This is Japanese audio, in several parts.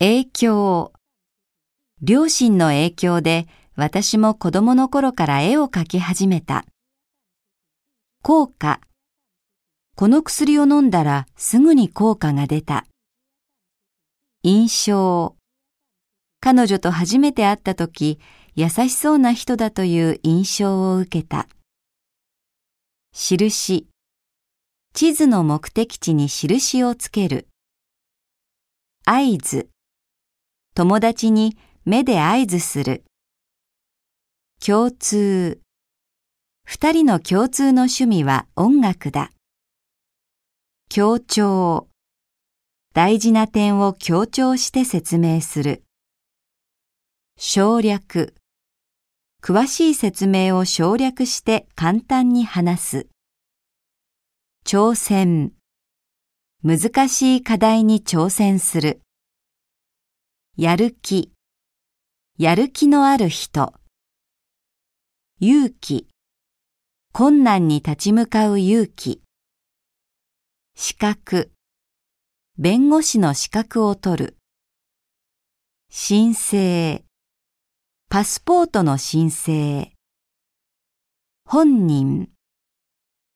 影響両親の影響で私も子供の頃から絵を描き始めた。効果この薬を飲んだらすぐに効果が出た。印象彼女と初めて会った時、優しそうな人だという印象を受けた。印地図の目的地に印をつける。合図友達に目で合図する。共通二人の共通の趣味は音楽だ。強調大事な点を強調して説明する。省略詳しい説明を省略して簡単に話す。挑戦難しい課題に挑戦する。やる気やる気のある人。勇気困難に立ち向かう勇気。資格弁護士の資格を取る。申請パスポートの申請。本人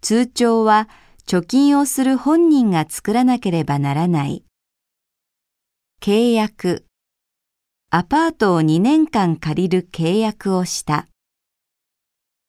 通帳は貯金をする本人が作らなければならない。契約アパートを2年間借りる契約をした。